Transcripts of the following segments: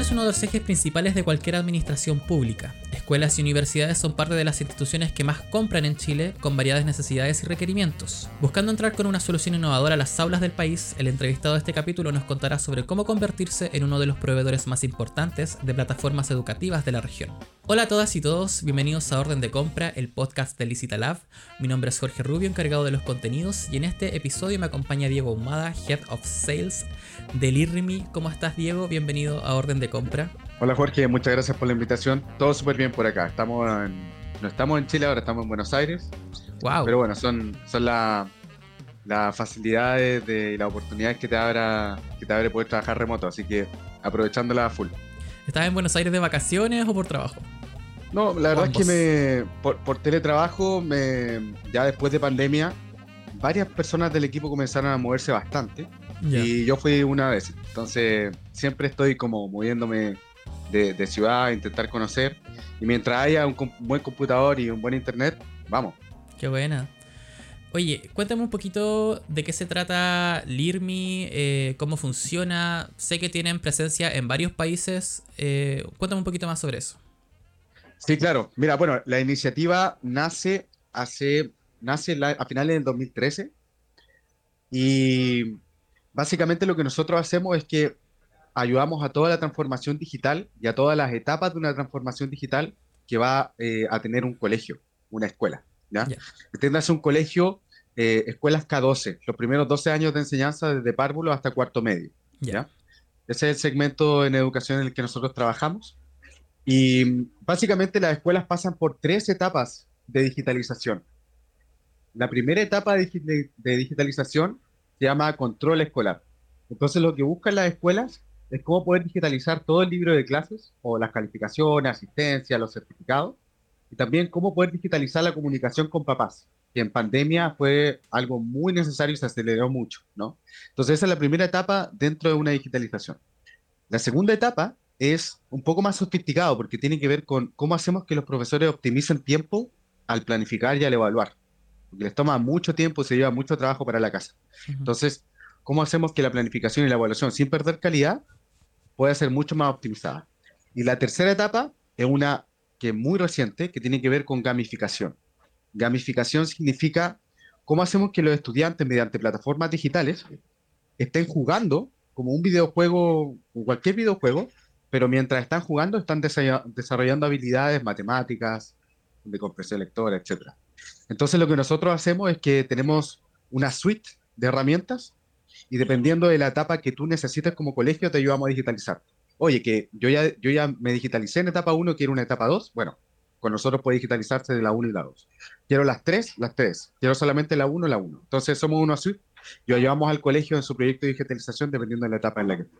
es uno de los ejes principales de cualquier administración pública. Escuelas y universidades son parte de las instituciones que más compran en Chile con variadas necesidades y requerimientos. Buscando entrar con una solución innovadora a las aulas del país, el entrevistado de este capítulo nos contará sobre cómo convertirse en uno de los proveedores más importantes de plataformas educativas de la región. Hola a todas y todos, bienvenidos a Orden de Compra, el podcast de Licita Lab. Mi nombre es Jorge Rubio, encargado de los contenidos, y en este episodio me acompaña Diego Humada, Head of Sales del IRRIMI. ¿Cómo estás, Diego? Bienvenido a Orden de Compra. Hola, Jorge, muchas gracias por la invitación. Todo súper bien por acá. Estamos no estamos en Chile, ahora estamos en Buenos Aires. Wow. Pero bueno, son, son las facilidades de, y las oportunidades que te, abra, que te abre poder trabajar remoto, así que aprovechándola a full. ¿Estás en Buenos Aires de vacaciones o por trabajo? No, la verdad es que me, por, teletrabajo, me, ya después de pandemia, varias personas del equipo comenzaron a moverse bastante. Y yo fui una vez. Entonces, siempre estoy como moviéndome de, ciudad a intentar conocer. Y mientras haya un, buen computador y un buen internet, vamos. Qué buena. Oye, cuéntame un poquito de qué se trata LIRMI, eh, cómo funciona. Sé que tienen presencia en varios países. Eh, cuéntame un poquito más sobre eso. Sí, claro. Mira, bueno, la iniciativa nace hace nace a finales del 2013 y básicamente lo que nosotros hacemos es que ayudamos a toda la transformación digital y a todas las etapas de una transformación digital que va eh, a tener un colegio, una escuela. ¿ya? Yeah. un colegio, eh, escuelas K12, los primeros 12 años de enseñanza desde párvulo hasta cuarto medio. ¿ya? Ese es el segmento en educación en el que nosotros trabajamos. Y básicamente las escuelas pasan por tres etapas de digitalización. La primera etapa de, digitalización se llama control escolar. Entonces lo que buscan las escuelas es cómo poder digitalizar todo el libro de clases o las calificaciones, asistencia, los certificados, y también cómo poder digitalizar la comunicación con papás, que en pandemia fue algo muy necesario y se aceleró mucho, ¿no? Entonces esa es la primera etapa dentro de una digitalización. La segunda etapa es un poco más sofisticado porque tiene que ver con cómo hacemos que los profesores optimicen tiempo al planificar y al evaluar porque les toma mucho tiempo y se lleva mucho trabajo para la casa. Entonces, ¿cómo hacemos que la planificación y la evaluación, sin perder calidad, pueda ser mucho más optimizada? Y la tercera etapa es una que es muy reciente, que tiene que ver con gamificación. Gamificación significa cómo hacemos que los estudiantes, mediante plataformas digitales, estén jugando como un videojuego, cualquier videojuego, pero mientras están jugando están desarrollando habilidades matemáticas, de comprensión lectora, etcétera. Entonces lo que nosotros hacemos es que tenemos una suite de herramientas y dependiendo de la etapa que tú necesites como colegio te ayudamos a digitalizar. Oye, que yo ya, yo ya me digitalicé en etapa 1, quiero una etapa 2, bueno, con nosotros puede digitalizarse de la 1 y la 2. Quiero las 3, las 3. Quiero solamente la 1, la 1. Entonces somos una suite y ayudamos al colegio en su proyecto de digitalización dependiendo de la etapa en la que esté.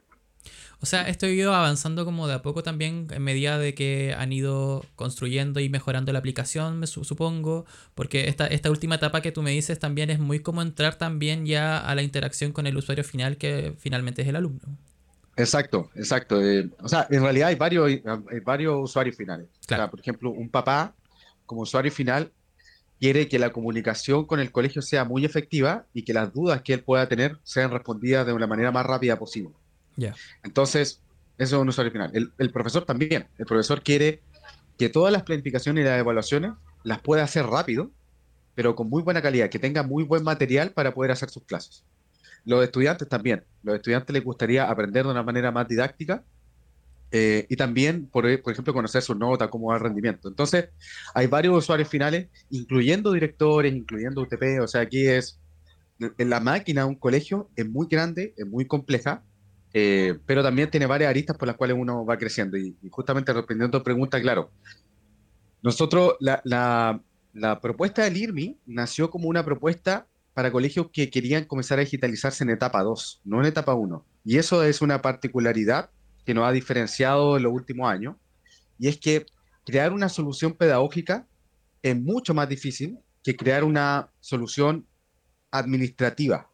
O sea, esto ha ido avanzando como de a poco también en medida de que han ido construyendo y mejorando la aplicación, me supongo, porque esta, esta última etapa que tú me dices también es muy como entrar también ya a la interacción con el usuario final que finalmente es el alumno. Exacto, exacto. Eh, o sea, en realidad hay varios, hay varios usuarios finales. Claro. por ejemplo, un papá como usuario final quiere que la comunicación con el colegio sea muy efectiva y que las dudas que él pueda tener sean respondidas de una manera más rápida posible. Entonces, eso es un usuario final. El, profesor también. El profesor quiere que todas las planificaciones y las evaluaciones las pueda hacer rápido, pero con muy buena calidad, que tenga muy buen material para poder hacer sus clases. Los estudiantes también. Los estudiantes les gustaría aprender de una manera más didáctica eh, y también, por, por, ejemplo, conocer su nota, cómo va el rendimiento. Entonces, hay varios usuarios finales, incluyendo directores, incluyendo UTP. O sea, aquí es en la máquina, un colegio es muy grande, es muy compleja, eh, pero también tiene varias aristas por las cuales uno va creciendo. Y, justamente respondiendo a tu pregunta, claro, nosotros, la, la, propuesta del IRMI nació como una propuesta para colegios que querían comenzar a digitalizarse en etapa 2, no en etapa 1. Y eso es una particularidad que nos ha diferenciado en los últimos años, y es que crear una solución pedagógica es mucho más difícil que crear una solución administrativa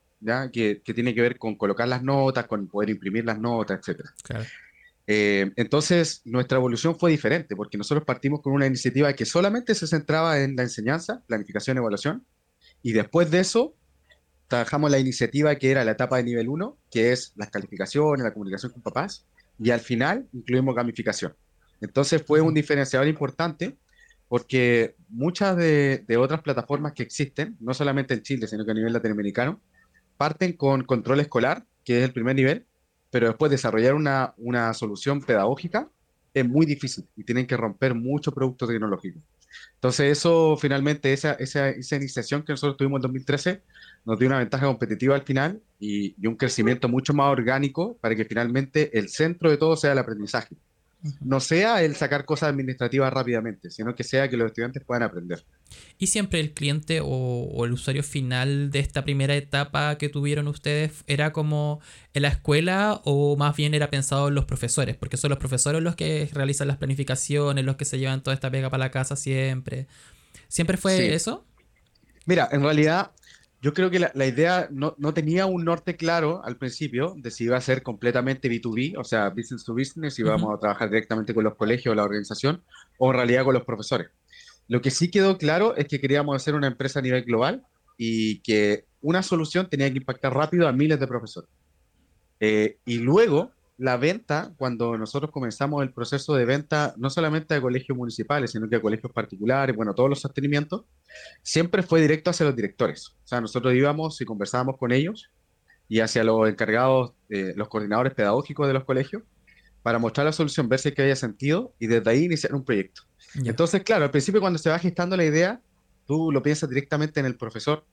que, tiene que ver con colocar las notas, con poder imprimir las notas, etc. Eh, entonces, nuestra evolución fue diferente, porque nosotros partimos con una iniciativa que solamente se centraba en la enseñanza, planificación evaluación, y después de eso trabajamos la iniciativa que era la etapa de nivel 1, que es las calificaciones, la comunicación con papás, y al final incluimos gamificación. Entonces fue un diferenciador importante porque muchas de, otras plataformas que existen, no solamente en Chile, sino que a nivel latinoamericano, parten con control escolar, que es el primer nivel, pero después desarrollar una, una solución pedagógica es muy difícil y tienen que romper mucho producto tecnológico. Entonces eso finalmente, esa, esa, esa, iniciación que nosotros tuvimos en 2013 nos dio una ventaja competitiva al final y, y, un crecimiento mucho más orgánico para que finalmente el centro de todo sea el aprendizaje no sea el sacar cosas administrativas rápidamente, sino que sea que los estudiantes puedan aprender. ¿Y siempre el cliente o, el usuario final de esta primera etapa que tuvieron ustedes era como en la escuela o más bien era pensado en los profesores? Porque son los profesores los que realizan las planificaciones, los que se llevan toda esta pega para la casa siempre. ¿Siempre fue eso? Mira, en realidad yo creo que la, idea no, tenía un norte claro al principio de si iba a ser completamente B2B, o sea, business to business, si íbamos a trabajar directamente con los colegios o la organización, o en realidad con los profesores. Lo que sí quedó claro es que queríamos hacer una empresa a nivel global y que una solución tenía que impactar rápido a miles de profesores. Eh, y luego, la venta, cuando nosotros comenzamos el proceso de venta, no solamente a colegios municipales, sino que a colegios particulares, bueno, todos los sostenimientos, siempre fue directo hacia los directores. O sea, nosotros íbamos y conversábamos con ellos y hacia los encargados, eh, los coordinadores pedagógicos de los colegios, para mostrar la solución, ver si que había sentido y desde ahí iniciar un proyecto. Entonces, claro, al principio cuando se va gestando la idea, tú lo piensas directamente en el profesor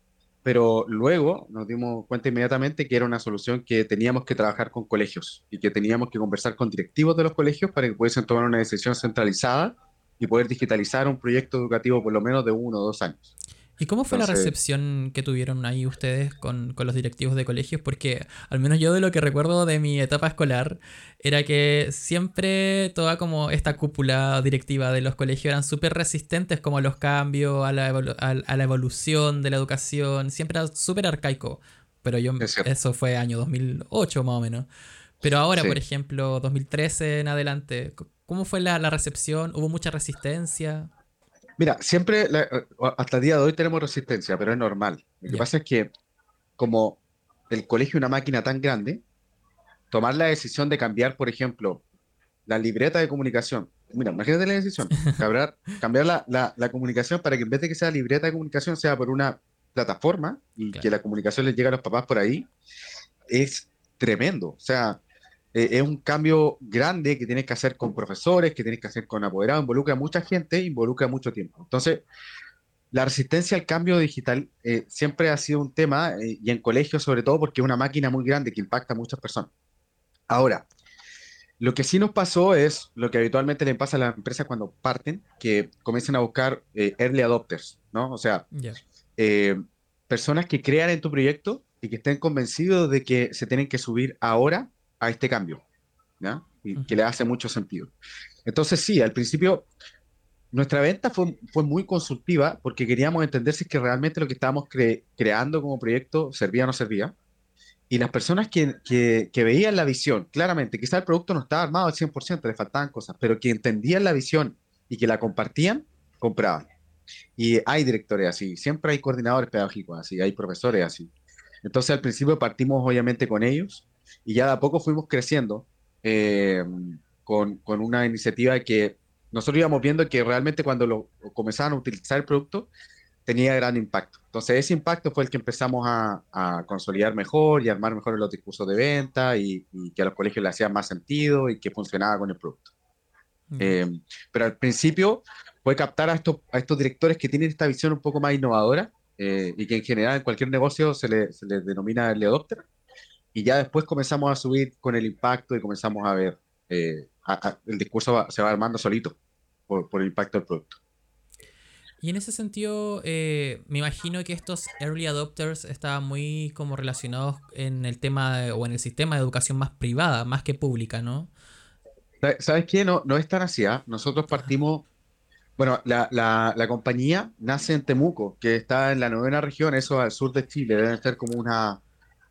pero luego nos dimos cuenta inmediatamente que era una solución que teníamos que trabajar con colegios y que teníamos que conversar con directivos de los colegios para que pudiesen tomar una decisión centralizada y poder digitalizar un proyecto educativo por lo menos de uno o dos años. ¿Y cómo fue la recepción que tuvieron ahí ustedes con, los directivos de colegios? Porque al menos yo de lo que recuerdo de mi etapa escolar era que siempre toda como esta cúpula directiva de los colegios eran súper resistentes como a los cambios, a la, a, la evolución de la educación, siempre era súper arcaico. Pero yo, eso fue año 2008 más o menos. Pero ahora, por ejemplo, 2013 en adelante, ¿cómo fue la, la recepción? ¿Hubo mucha resistencia? Mira, siempre, eh, hasta el día de hoy tenemos resistencia, pero es normal. Lo que pasa es que, como el colegio es una máquina tan grande, tomar la decisión de cambiar, por ejemplo, la libreta de comunicación. Mira, imagínate la decisión, cambiar, cambiar la, la, comunicación para que en vez de que sea libreta de comunicación sea por una plataforma y que la comunicación les llegue a los papás por ahí, es tremendo. O sea, eh, es un cambio grande que tienes que hacer con profesores, que tienes que hacer con apoderados, involucra a mucha gente, involucra mucho tiempo. Entonces, la resistencia al cambio digital eh, siempre ha sido un tema, eh, y en colegios sobre todo, porque es una máquina muy grande que impacta a muchas personas. Ahora, lo que sí nos pasó es lo que habitualmente le pasa a las empresas cuando parten, que comienzan a buscar early adopters, ¿no? O sea, personas que crean en tu proyecto y que estén convencidos de que se tienen que subir ahora a este cambio, ¿ya? Y que le hace mucho sentido. Entonces, sí, al principio nuestra venta fue, fue muy consultiva porque queríamos entender si es que realmente lo que estábamos creando como proyecto servía o no servía. Y las personas que, que, que veían la visión, claramente, quizá el producto no estaba armado al 100%, le faltaban cosas, pero que entendían la visión y que la compartían, compraban. Y hay directores así, siempre hay coordinadores pedagógicos así, hay profesores así. Entonces al principio partimos obviamente con ellos y ya de a poco fuimos creciendo eh, con, con, una iniciativa que nosotros íbamos viendo que realmente cuando lo, comenzaban a utilizar el producto tenía gran impacto. Entonces ese impacto fue el que empezamos a, a consolidar mejor y armar mejor los discursos de venta y, que a los colegios le hacían más sentido y que funcionaba con el producto. Eh, pero al principio fue captar a estos, a estos directores que tienen esta visión un poco más innovadora eh, y que en general en cualquier negocio se les se le denomina el adopter y ya después comenzamos a subir con el impacto y comenzamos a ver, eh, el discurso se va armando solito por, el impacto del producto. Y en ese sentido, eh, me imagino que estos early adopters estaban muy como relacionados en el tema o en el sistema de educación más privada, más que pública, ¿no? ¿Sabes qué? No, no es tan así. ¿ah? Nosotros partimos, bueno, la, la, la, compañía nace en Temuco, que está en la novena región, eso al sur de Chile, deben ser como una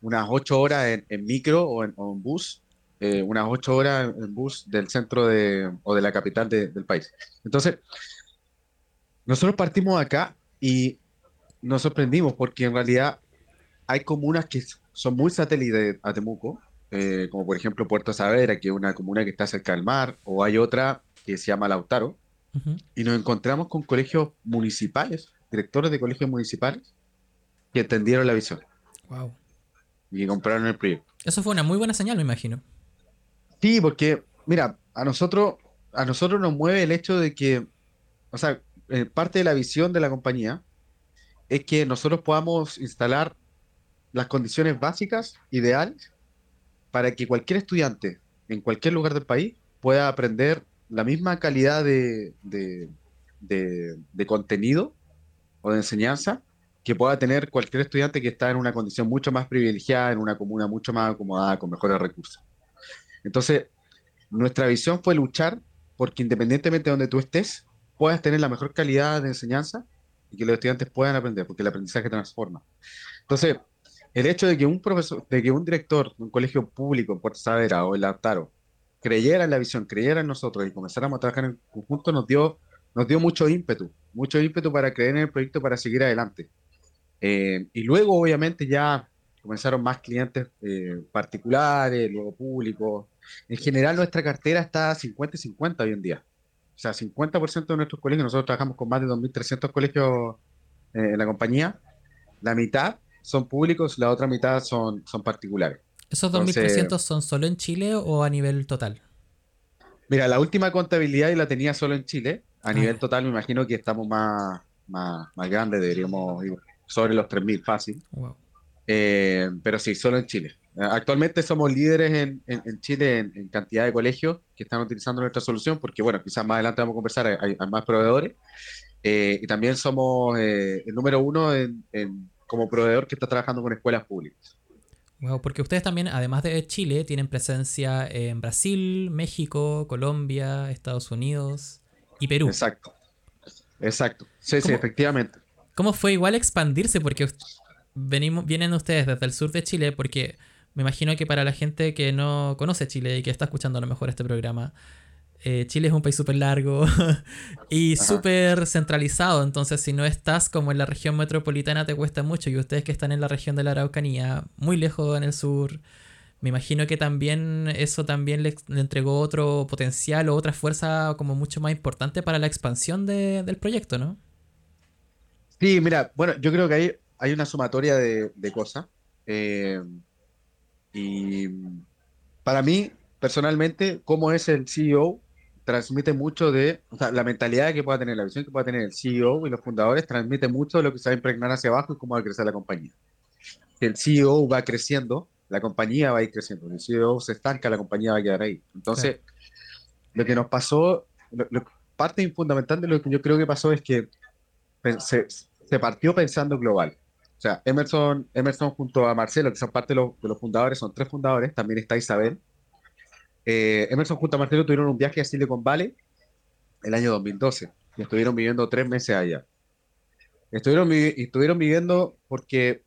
unas ocho horas en, micro o en, bus, eh, unas ocho horas en bus del centro de, o de la capital del país. Entonces, nosotros partimos acá y nos sorprendimos porque en realidad hay comunas que son muy satélites a Temuco, eh, como por ejemplo Puerto Saavedra, que es una comuna que está cerca del mar, o hay otra que se llama Lautaro, y nos encontramos con colegios municipales, directores de colegios municipales, que entendieron la visión. Wow. Y compraron el proyecto. Eso fue una muy buena señal, me imagino. Sí, porque, mira, a nosotros, a nosotros nos mueve el hecho de que, o sea, eh, parte de la visión de la compañía es que nosotros podamos instalar las condiciones básicas, ideales, para que cualquier estudiante en cualquier lugar del país pueda aprender la misma calidad de, de, contenido o de enseñanza que pueda tener cualquier estudiante que está en una condición mucho más privilegiada, en una comuna mucho más acomodada, con mejores recursos. Entonces, nuestra visión fue luchar porque independientemente de donde tú estés, puedas tener la mejor calidad de enseñanza y que los estudiantes puedan aprender, porque el aprendizaje transforma. Entonces, el hecho de que un profesor, de que un director de un colegio público en Puerto Saavedra o en Lautaro creyera en la visión, creyera en nosotros y comenzáramos a trabajar en conjunto, nos dio, nos dio mucho ímpetu, mucho ímpetu para creer en el proyecto, para seguir adelante. Eh, y luego, obviamente, ya comenzaron más clientes eh, particulares, luego públicos. En general, nuestra cartera está 50 y 50 hoy en día. O sea, 50% de nuestros colegios, nosotros trabajamos con más de 2.300 colegios eh, en la compañía, la mitad son públicos, la otra mitad son, son particulares. ¿Esos 2.300 son solo en Chile o a nivel total? Mira, la última contabilidad y la tenía solo en Chile. A ah. nivel total me imagino que estamos más, más, más grandes, deberíamos ir sobre los 3.000 fácil. Eh, pero sí, solo en Chile. Actualmente somos líderes en, en, Chile en, cantidad de colegios que están utilizando nuestra solución, porque bueno, quizás más adelante vamos a conversar, hay, hay más proveedores. Eh, y también somos eh, el número uno en, como proveedor que está trabajando con escuelas públicas. Wow, porque ustedes también, además de Chile, tienen presencia en Brasil, México, Colombia, Estados Unidos y Perú. Exacto. Exacto. Sí, sí, efectivamente. ¿Cómo fue igual expandirse? Porque venimos, vienen ustedes desde el sur de Chile, porque me imagino que para la gente que no conoce Chile y que está escuchando a lo mejor este programa, eh, Chile es un país súper largo y súper centralizado, entonces si no estás como en la región metropolitana te cuesta mucho y ustedes que están en la región de la Araucanía, muy lejos en el sur, me imagino que también eso también le, entregó otro potencial o otra fuerza como mucho más importante para la expansión del proyecto, ¿no? Sí, mira, bueno, yo creo que hay, hay una sumatoria de, cosas. Eh, y para mí, personalmente, como es el CEO, transmite mucho de, o sea, la mentalidad que pueda tener, la visión que pueda tener el CEO y los fundadores, transmite mucho de lo que se va a impregnar hacia abajo y cómo va a crecer la compañía. Si el CEO va creciendo, la compañía va a ir creciendo. Si el CEO se estanca, la compañía va a quedar ahí. Entonces, lo que nos pasó, parte fundamental de lo que yo creo que pasó es que se, partió pensando global. O sea, Emerson, Emerson junto a Marcelo, que son parte de los, de los fundadores, son tres fundadores, también está Isabel, eh, Emerson junto a Marcelo tuvieron un viaje a Silicon Valley el año 2012 y estuvieron viviendo tres meses allá. Estuvieron, estuvieron viviendo porque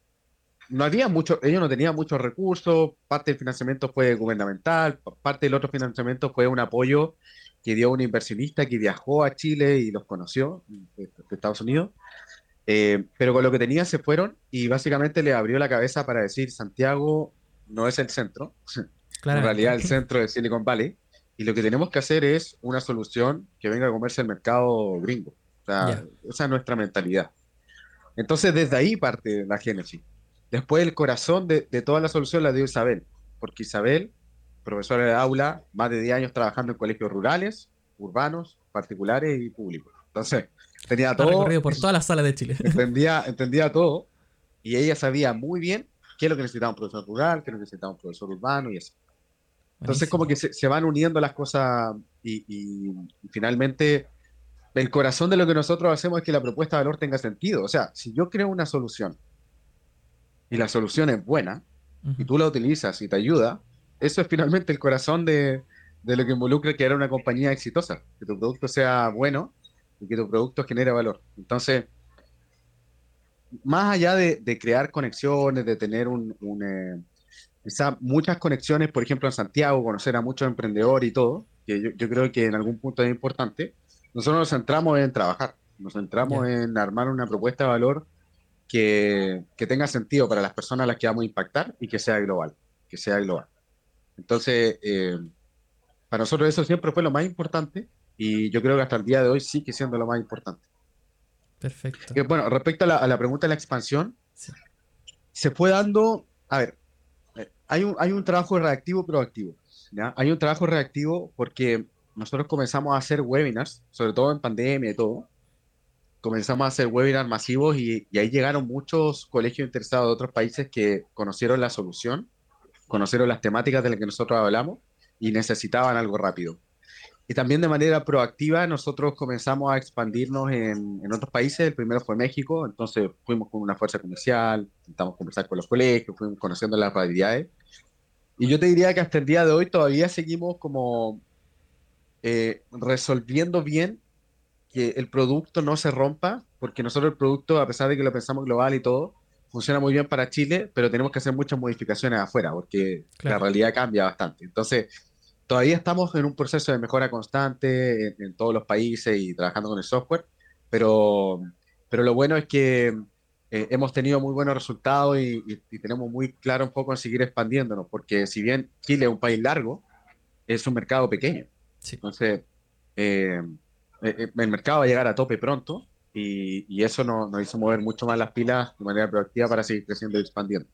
no había mucho, ellos no tenían muchos recursos, parte del financiamiento fue gubernamental, parte del otro financiamiento fue un apoyo que dio un inversionista que viajó a Chile y los conoció de, Estados Unidos. Eh, pero con lo que tenían se fueron y básicamente le abrió la cabeza para decir Santiago no es el centro, en realidad el centro de Silicon Valley. Y lo que tenemos que hacer es una solución que venga a comerse el mercado gringo. O sea, esa es nuestra mentalidad. Entonces, desde ahí parte la génesis. Después, el corazón de, toda la solución la dio Isabel, porque Isabel, profesora de aula, más de 10 años trabajando en colegios rurales, urbanos, particulares y públicos. Entonces, tenía todo. recorrido por todas las salas de Chile. Entendía, entendía todo y ella sabía muy bien qué es lo que necesitaba un profesor rural, qué es lo que necesitaba un profesor urbano y eso. Entonces como que se, van uniendo las cosas y, finalmente el corazón de lo que nosotros hacemos es que la propuesta de valor tenga sentido. O sea, si yo creo una solución y la solución es buena y tú la utilizas y te ayuda, eso es finalmente el corazón de, lo que involucra era una compañía exitosa, que tu producto sea bueno y que tu producto genere valor. Entonces, más allá de, crear conexiones, de tener un, eh, muchas conexiones, por ejemplo, en Santiago, conocer a muchos emprendedores y todo, que yo, creo que en algún punto es importante, nosotros nos centramos en trabajar, nos centramos en armar una propuesta de valor que, que, tenga sentido para las personas a las que vamos a impactar y que sea global, que sea global. Entonces, eh, para nosotros eso siempre fue lo más importante y yo creo que hasta el día de hoy sigue siendo lo más importante. Perfecto. bueno, respecto a la, pregunta de la expansión, se fue dando, a ver, eh, hay un, hay un trabajo reactivo proactivo. ¿ya? Hay un trabajo reactivo porque nosotros comenzamos a hacer webinars, sobre todo en pandemia y todo. Comenzamos a hacer webinars masivos y, y ahí llegaron muchos colegios interesados de otros países que conocieron la solución, conocieron las temáticas de las que nosotros hablamos y necesitaban algo rápido. Y también de manera proactiva nosotros comenzamos a expandirnos en, en, otros países. El primero fue México, entonces fuimos con una fuerza comercial, intentamos conversar con los colegios, fuimos conociendo las realidades. Y yo te diría que hasta el día de hoy todavía seguimos como eh, resolviendo bien que el producto no se rompa, porque nosotros el producto, a pesar de que lo pensamos global y todo, funciona muy bien para Chile, pero tenemos que hacer muchas modificaciones afuera, porque la realidad cambia bastante. Entonces, todavía estamos en un proceso de mejora constante en, todos los países y trabajando con el software, pero, pero lo bueno es que eh, hemos tenido muy buenos resultados y, tenemos muy claro un poco en seguir expandiéndonos, porque si bien Chile es un país largo, es un mercado pequeño. Entonces, eh, eh, el mercado va a llegar a tope pronto y, eso nos, nos hizo mover mucho más las pilas de manera proactiva para seguir creciendo y expandiendo.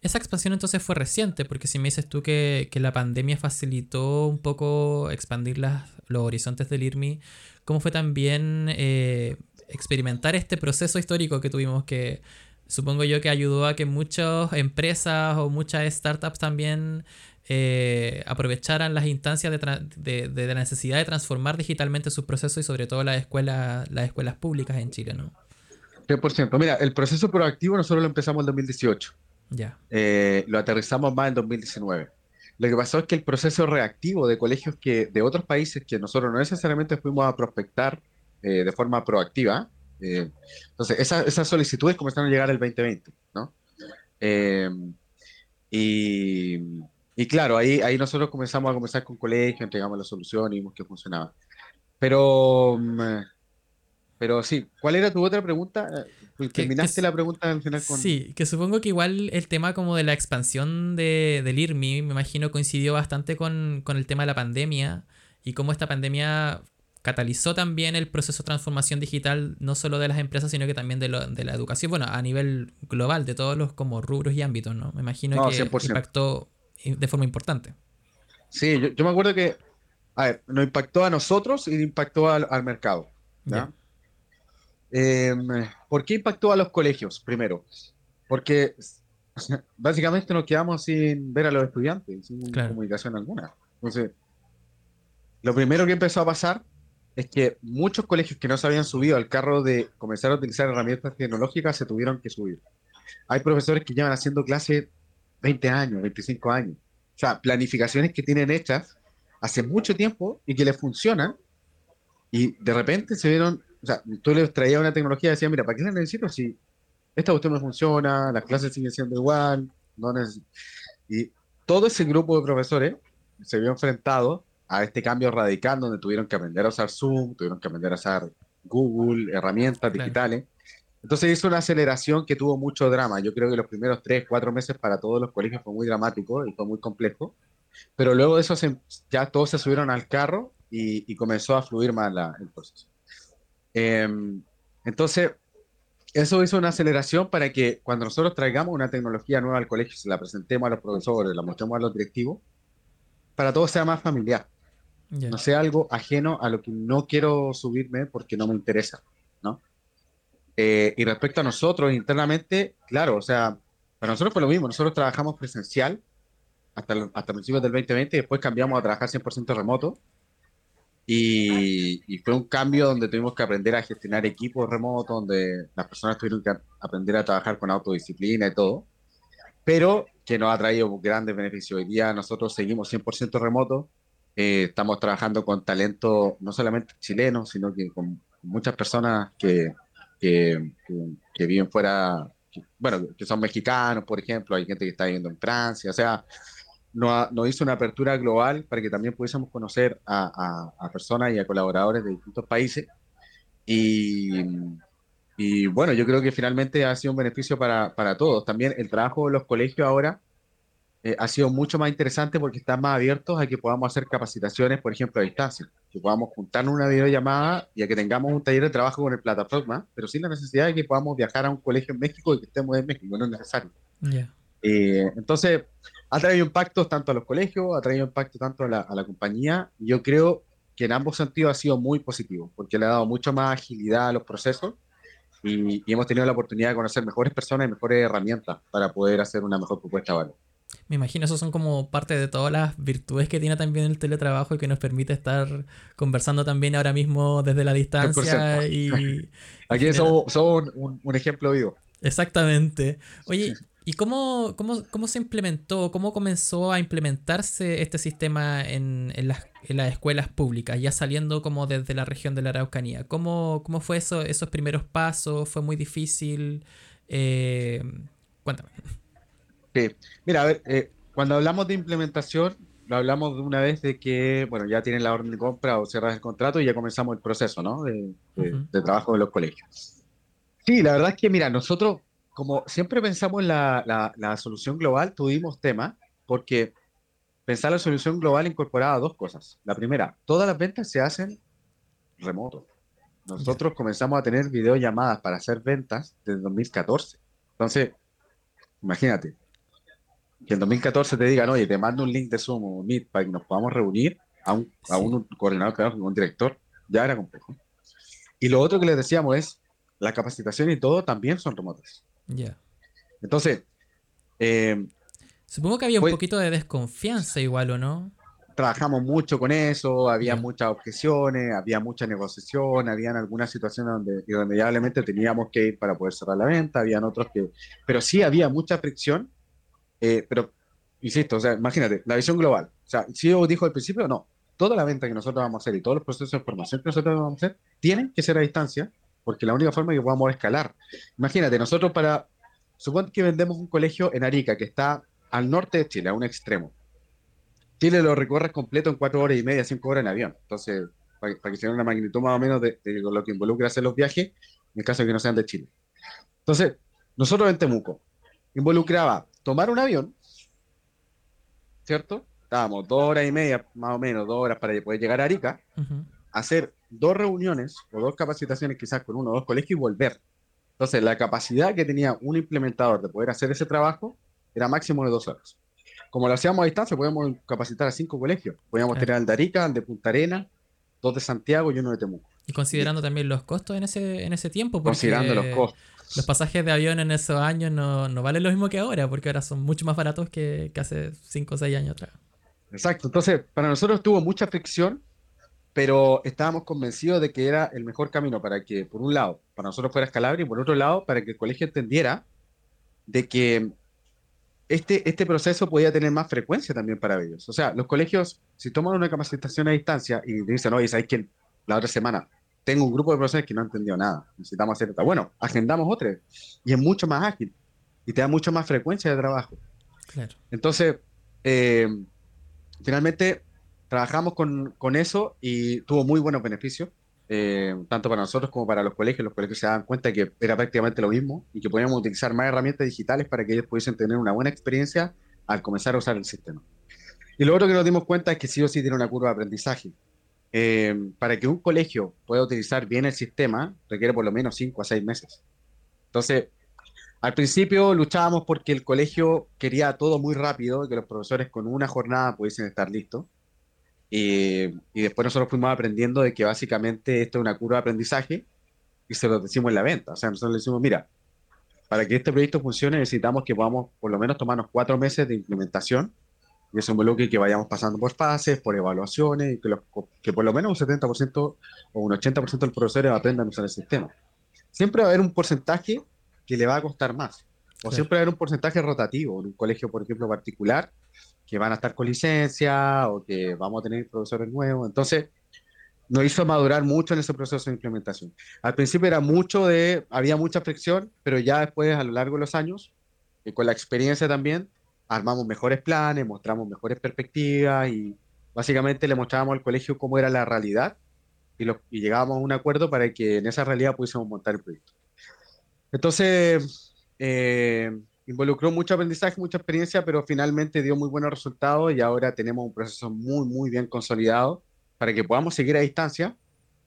Esa expansión entonces fue reciente, porque si me dices tú que, la pandemia facilitó un poco expandir los horizontes del IRMI, ¿cómo fue también eh, experimentar este proceso histórico que tuvimos que supongo yo que ayudó a que muchas empresas o muchas startups también eh, aprovecharan las instancias de, de, la necesidad de transformar digitalmente sus procesos y sobre todo las escuelas, las escuelas públicas en Chile, ¿no? 100%. Mira, el proceso proactivo nosotros lo empezamos en 2018. Eh, lo aterrizamos más en 2019. Lo que pasó es que el proceso reactivo de colegios que, de otros países que nosotros no necesariamente fuimos a prospectar eh, de forma proactiva, eh, entonces esas solicitudes comenzaron a llegar el 2020, ¿no? Y, y, claro, ahí, ahí nosotros comenzamos a comenzar con colegios, entregamos la solución y vimos que funcionaba. Pero, mm, pero sí, ¿cuál era tu otra pregunta? Terminaste la pregunta al final con... Sí, que supongo que igual el tema como de la expansión de, del IRMI, me imagino, coincidió bastante con, el tema de la pandemia y cómo esta pandemia catalizó también el proceso de transformación digital, no solo de las empresas, sino que también de, la educación, bueno, a nivel global, de todos los como rubros y ámbitos, ¿no? Me imagino que impactó de forma importante. Sí, yo, me acuerdo que, a ver, nos impactó a nosotros y impactó al, mercado. ¿ya? Em, ¿Por qué impactó a los colegios primero? Porque básicamente nos quedamos sin ver a los estudiantes, sin comunicación alguna. Entonces, lo primero que empezó a pasar es que muchos colegios que no se habían subido al carro de comenzar a utilizar herramientas tecnológicas se tuvieron que subir. Hay profesores que llevan haciendo clase 20 años, 25 años. O sea, planificaciones que tienen hechas hace mucho tiempo y que les funcionan y de repente se vieron o sea, tú les traías una tecnología y decías, mira, ¿para qué la necesito si esta cuestión no funciona, las clases siguen siendo igual, no Y todo ese grupo de profesores se vio enfrentado a este cambio radical donde tuvieron que aprender a usar Zoom, tuvieron que aprender a usar Google, herramientas digitales. Entonces hizo una aceleración que tuvo mucho drama. Yo creo que los primeros tres, cuatro meses para todos los colegios fue muy dramático y fue muy complejo. Pero luego de eso ya todos se subieron al carro y, comenzó a fluir más el proceso. Em, entonces, eso hizo una aceleración para que cuando nosotros traigamos una tecnología nueva al colegio, se la presentemos a los profesores, la mostremos a los directivos, para todos sea más familiar. No sea algo ajeno a lo que no quiero subirme porque no me interesa. Eh, y respecto a nosotros internamente, claro, o sea, para nosotros fue lo mismo. Nosotros trabajamos presencial hasta, hasta principios del 2020 y después cambiamos a trabajar 100% remoto. Y, fue un cambio donde tuvimos que aprender a gestionar equipos remotos, donde las personas tuvieron que aprender a trabajar con autodisciplina y todo, pero que nos ha traído grandes beneficios. Hoy día nosotros seguimos 100% remoto, eh, estamos trabajando con talento no solamente chileno, sino que con muchas personas que, que, que viven fuera, bueno, que son mexicanos, por ejemplo, hay gente que está viviendo en Francia, o sea, nos, hizo una apertura global para que también pudiésemos conocer a, personas y a colaboradores de distintos países. Y, y, bueno, yo creo que finalmente ha sido un beneficio para, para, todos. También el trabajo de los colegios ahora eh, ha sido mucho más interesante porque están más abiertos a que podamos hacer capacitaciones, por ejemplo, a distancia, que podamos juntarnos una videollamada y a que tengamos un taller de trabajo con el plataforma, pero sin la necesidad de que podamos viajar a un colegio en México y que estemos en México, no es necesario. Eh, entonces, ha traído impactos tanto a los colegios, ha traído impacto tanto a la, a la compañía. Yo creo que en ambos sentidos ha sido muy positivo, porque le ha dado mucha más agilidad a los procesos y, y hemos tenido la oportunidad de conocer mejores personas y mejores herramientas para poder hacer una mejor propuesta de valor. Me imagino eso son como parte de todas las virtudes que tiene también el teletrabajo y que nos permite estar conversando también ahora mismo desde la distancia. Y, Aquí somos, un, un, ejemplo vivo. Exactamente. Oye, ¿y cómo, cómo, cómo, se implementó, cómo comenzó a implementarse este sistema en, en, las, en, las, escuelas públicas, ya saliendo como desde la región de la Araucanía? ¿Cómo, cómo fue eso, esos primeros pasos? ¿Fue muy difícil? Eh, cuéntame. Sí. Mira, a ver, eh, cuando hablamos de implementación, lo hablamos de una vez de que, bueno, ya tienen la orden de compra o cerras el contrato y ya comenzamos el proceso, ¿no? De, de, uh -huh. de trabajo de los colegios. Sí, la verdad es que, mira, nosotros, como siempre pensamos en la, la, la solución global, tuvimos tema, porque pensar la solución global incorporaba dos cosas. La primera, todas las ventas se hacen remoto. Nosotros comenzamos a tener videollamadas para hacer ventas desde 2014. Entonces, imagínate, que en 2014 te digan, oye, te mando un link de Zoom o Meet para que nos podamos reunir a un, sí. a un coordinador, a un director, ya era complejo. Y lo otro que les decíamos es, la capacitación y todo también son remotas. Ya. Yeah. Entonces, eh, supongo que había un pues, poquito de desconfianza igual, ¿o no? Trabajamos mucho con eso, había yeah. muchas objeciones, había mucha negociación, habían algunas situaciones donde irremediablemente teníamos que ir para poder cerrar la venta, habían otros que, pero sí había mucha fricción eh, pero, insisto, o sea, imagínate, la visión global. O sea, el CEO dijo al principio, no, toda la venta que nosotros vamos a hacer y todos los procesos de formación que nosotros vamos a hacer tienen que ser a distancia, porque la única forma que podamos escalar. Imagínate, nosotros para, supón que vendemos un colegio en Arica, que está al norte de Chile, a un extremo. Chile lo recorres completo en cuatro horas y media, cinco horas en avión. Entonces, para, para que se den una magnitud más o menos de, de, lo que involucra hacer los viajes, en el caso de que no sean de Chile. Entonces, nosotros en Temuco involucraba tomar un avión, ¿cierto? Estábamos dos horas y media, más o menos, dos horas para poder llegar a Arica, uh -huh. hacer dos reuniones o dos capacitaciones quizás con uno o dos colegios y volver. Entonces, la capacidad que tenía un implementador de poder hacer ese trabajo era máximo de dos horas. Como lo hacíamos a distancia, podíamos capacitar a cinco colegios. Podíamos tener al de Arica, al de Punta Arena, dos de Santiago y uno de Temuco. Y considerando también los costos en ese, en ese tiempo. Porque... Considerando los costos los pasajes de avión en esos años no, no, valen lo mismo que ahora, porque ahora son mucho más baratos que, que hace 5 o 6 años atrás. Exacto, entonces para nosotros tuvo mucha fricción, pero estábamos convencidos de que era el mejor camino para que, por un lado, para nosotros fuera escalable y por otro lado, para que el colegio entendiera de que este, este proceso podía tener más frecuencia también para ellos. O sea, los colegios, si toman una capacitación a distancia y dicen, oye, ¿sabes quién? La otra semana tengo un grupo de profesores que no entendió nada, necesitamos hacer otra. Bueno, agendamos otra y es mucho más ágil y te da mucho más frecuencia de trabajo. Claro. Entonces, eh, finalmente trabajamos con, con, eso y tuvo muy buenos beneficios, eh, tanto para nosotros como para los colegios. Los colegios se daban cuenta que era prácticamente lo mismo y que podíamos utilizar más herramientas digitales para que ellos pudiesen tener una buena experiencia al comenzar a usar el sistema. Y lo otro que nos dimos cuenta es que sí o sí tiene una curva de aprendizaje. Eh, para que un colegio pueda utilizar bien el sistema, requiere por lo menos 5 a 6 meses. Entonces, al principio luchábamos porque el colegio quería todo muy rápido, que los profesores con una jornada pudiesen estar listos. Y, y, después nosotros fuimos aprendiendo de que básicamente esto es una curva de aprendizaje y se lo decimos en la venta. O sea, nosotros le decimos, mira, para que este proyecto funcione necesitamos que podamos por lo menos tomarnos cuatro meses de implementación y eso involucra que vayamos pasando por fases, por evaluaciones, y que, los, que por lo menos un 70% o un 80% de los profesores aprendan a usar el sistema. Siempre va a haber un porcentaje que le va a costar más. O sí. siempre va a haber un porcentaje rotativo. En un colegio, por ejemplo, particular, que van a estar con licencia o que vamos a tener profesores nuevos. Entonces, nos hizo madurar mucho en ese proceso de implementación. Al principio era mucho de, había mucha fricción, pero ya después, a lo largo de los años, y con la experiencia también, armamos mejores planes, mostramos mejores perspectivas y básicamente le mostrábamos al colegio cómo era la realidad y, lo, y llegábamos a un acuerdo para que en esa realidad pudiésemos montar el proyecto. Entonces, eh, involucró mucho aprendizaje, mucha experiencia, pero finalmente dio muy buenos resultados y ahora tenemos un proceso muy, muy bien consolidado para que podamos seguir a distancia,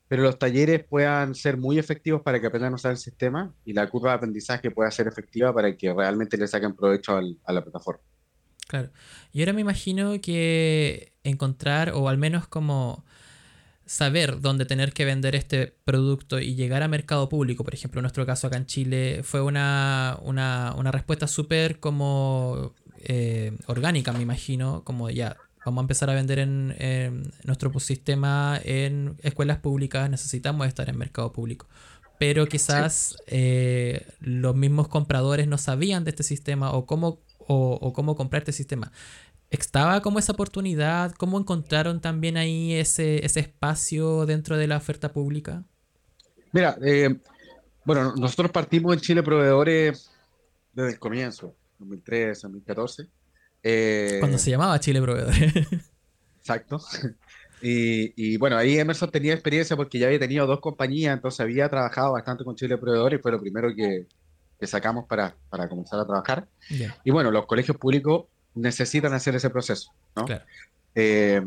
pero los talleres puedan ser muy efectivos para que aprendan a usar el sistema y la curva de aprendizaje pueda ser efectiva para que realmente le saquen provecho a la plataforma. Claro. Y ahora me imagino que encontrar, o al menos como saber dónde tener que vender este producto y llegar a mercado público, por ejemplo, en nuestro caso acá en Chile, fue una, respuesta súper como eh, orgánica, me imagino, como ya, vamos a empezar a vender en, nuestro sistema en escuelas públicas, necesitamos estar en mercado público. Pero quizás eh, los mismos compradores no sabían de este sistema o cómo, o cómo comprar este sistema estaba como esa oportunidad? ¿Cómo encontraron también ahí ese, ese espacio dentro de la oferta pública? Mira, eh, bueno, nosotros partimos en Chile proveedores desde el comienzo, 2013, 2014. Eh, Cuando se llamaba Chile Proveedores. exacto. Y, y, bueno, ahí Emerson tenía experiencia porque ya había tenido dos compañías, entonces había trabajado bastante con Chile Proveedores y fue lo primero que, que sacamos para, para comenzar a trabajar. Y bueno, los colegios públicos necesitan hacer ese proceso. ¿no? Eh,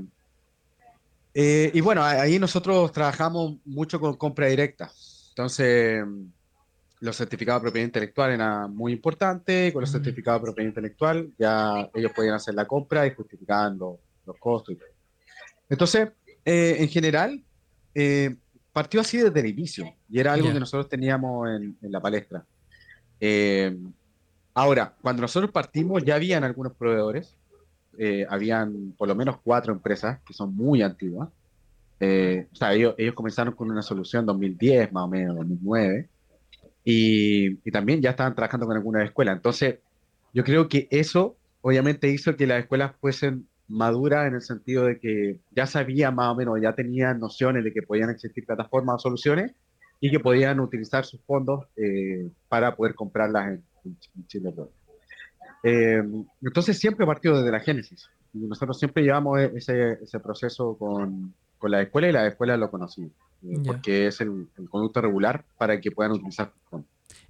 eh, y bueno, ahí nosotros trabajamos mucho con compra directa. Entonces, los certificados de propiedad intelectual eran muy importantes. Con los certificados de propiedad intelectual ya ellos podían hacer la compra y justificaban los, costos. Y Entonces, eh, en general, partió así desde el inicio y era algo que nosotros teníamos en, en la palestra. Ahora, cuando nosotros partimos ya habían algunos proveedores, eh, habían por lo menos cuatro empresas que son muy antiguas. Eh, o sea, ellos, comenzaron con una solución en 2010, más o menos, 2009, y, y también ya estaban trabajando con algunas escuelas. Entonces, yo creo que eso obviamente hizo que las escuelas fuesen maduras en el sentido de que ya sabían más o menos, ya tenían nociones de que podían existir plataformas o soluciones y que podían utilizar sus fondos eh, para poder comprarlas en, Chile. Eh, entonces siempre partió desde la génesis. nosotros siempre llevamos e-, ese, ese proceso con, con, la escuela y la escuela lo conocí, eh, porque es el, conducto regular para que puedan utilizar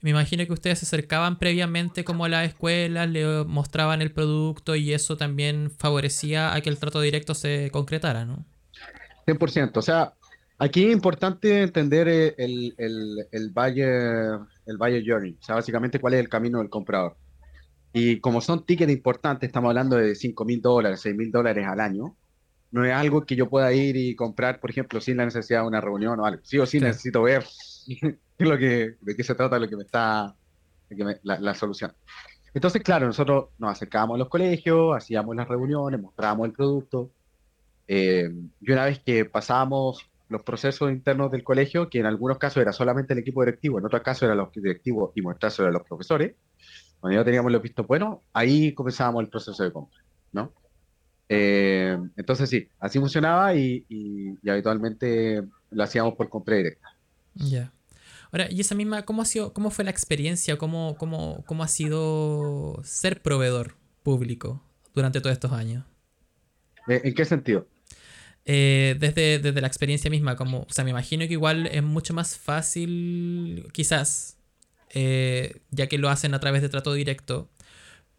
Me imagino que ustedes se acercaban previamente como a la escuela, le mostraban el producto y eso también favorecía a que el trato directo se concretara, ¿no? 100%. O sea, aquí es importante entender el, el, el valle el Buyer Journey, o sea, básicamente cuál es el camino del comprador. Y como son tickets importantes, estamos hablando de 5 mil dólares, 6 mil dólares al año, no es algo que yo pueda ir y comprar, por ejemplo, sin la necesidad de una reunión o algo. Sí o sí, necesito ver lo que, de qué se trata, lo que me está, la, solución. Entonces, claro, nosotros nos acercábamos a los colegios, hacíamos las reuniones, mostrábamos el producto. Eh, y una vez que pasábamos los procesos internos del colegio, que en algunos casos era solamente el equipo directivo, en otros casos eran los directivos y casos eran los profesores, cuando ya teníamos los vistos buenos, ahí comenzábamos el proceso de compra, ¿no? Eh, entonces sí, así funcionaba y, habitualmente lo hacíamos por compra directa. Ya. Ahora, y esa misma, ¿cómo, ha sido, cómo fue la experiencia? ¿Cómo, cómo, cómo ha sido ser proveedor público durante todos estos años? ¿En qué sentido? Eh, desde, desde la experiencia misma, como, o sea, me imagino que igual es mucho más fácil, quizás, eh, ya que lo hacen a través de trato directo,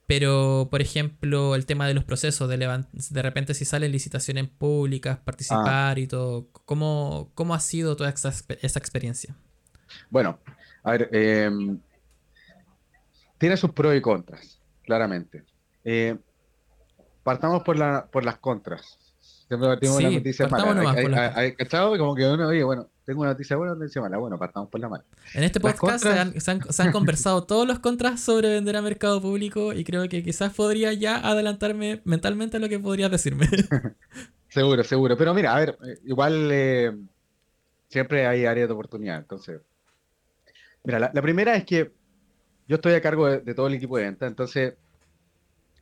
pero, por ejemplo, el tema de los procesos, de, de repente si salen licitaciones públicas, participar y todo, ¿cómo, ¿cómo, ha sido toda esa, esa experiencia? Bueno, a ver, em, tiene sus pros y contras, claramente. Eh, partamos por, la, por las contras. Siempre partimos la noticia mala. Hay, ¿Cachado? Como que uno, oye, bueno, tengo una noticia buena, una noticia mala. Bueno, partamos por la mala. En este podcast se, han, conversado todos los contras sobre vender a mercado público y creo que quizás podría ya adelantarme mentalmente a lo que podrías decirme. seguro, seguro. Pero mira, a ver, eh, igual eh, siempre hay áreas de oportunidad. Entonces, mira, la, primera es que yo estoy a cargo de, todo el equipo de venta, entonces